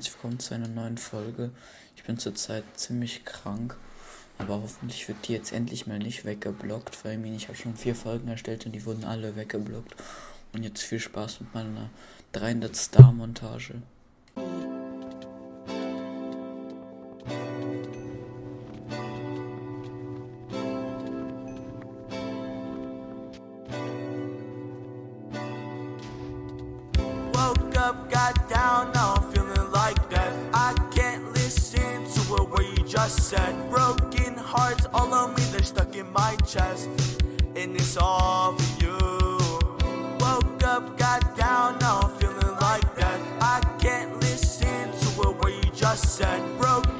herzlich willkommen zu einer neuen Folge. Ich bin zurzeit ziemlich krank, aber hoffentlich wird die jetzt endlich mal nicht weggeblockt, weil ich habe schon vier Folgen erstellt und die wurden alle weggeblockt. Und jetzt viel Spaß mit meiner 300 Star Montage. Just said. Broken hearts all on me, they're stuck in my chest. And it's all for you. Woke up, got down, now I'm feeling like death. I can't listen to a word you just said. Broken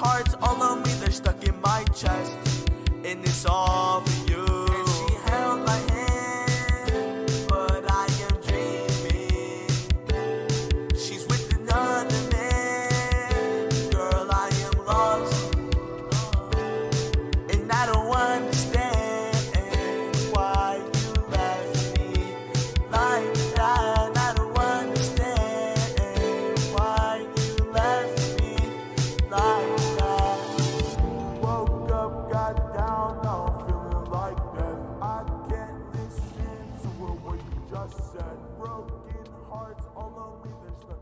hearts all on me, they're stuck in my chest. And it's all for you. Just said. Broken hearts all on me, they're stuck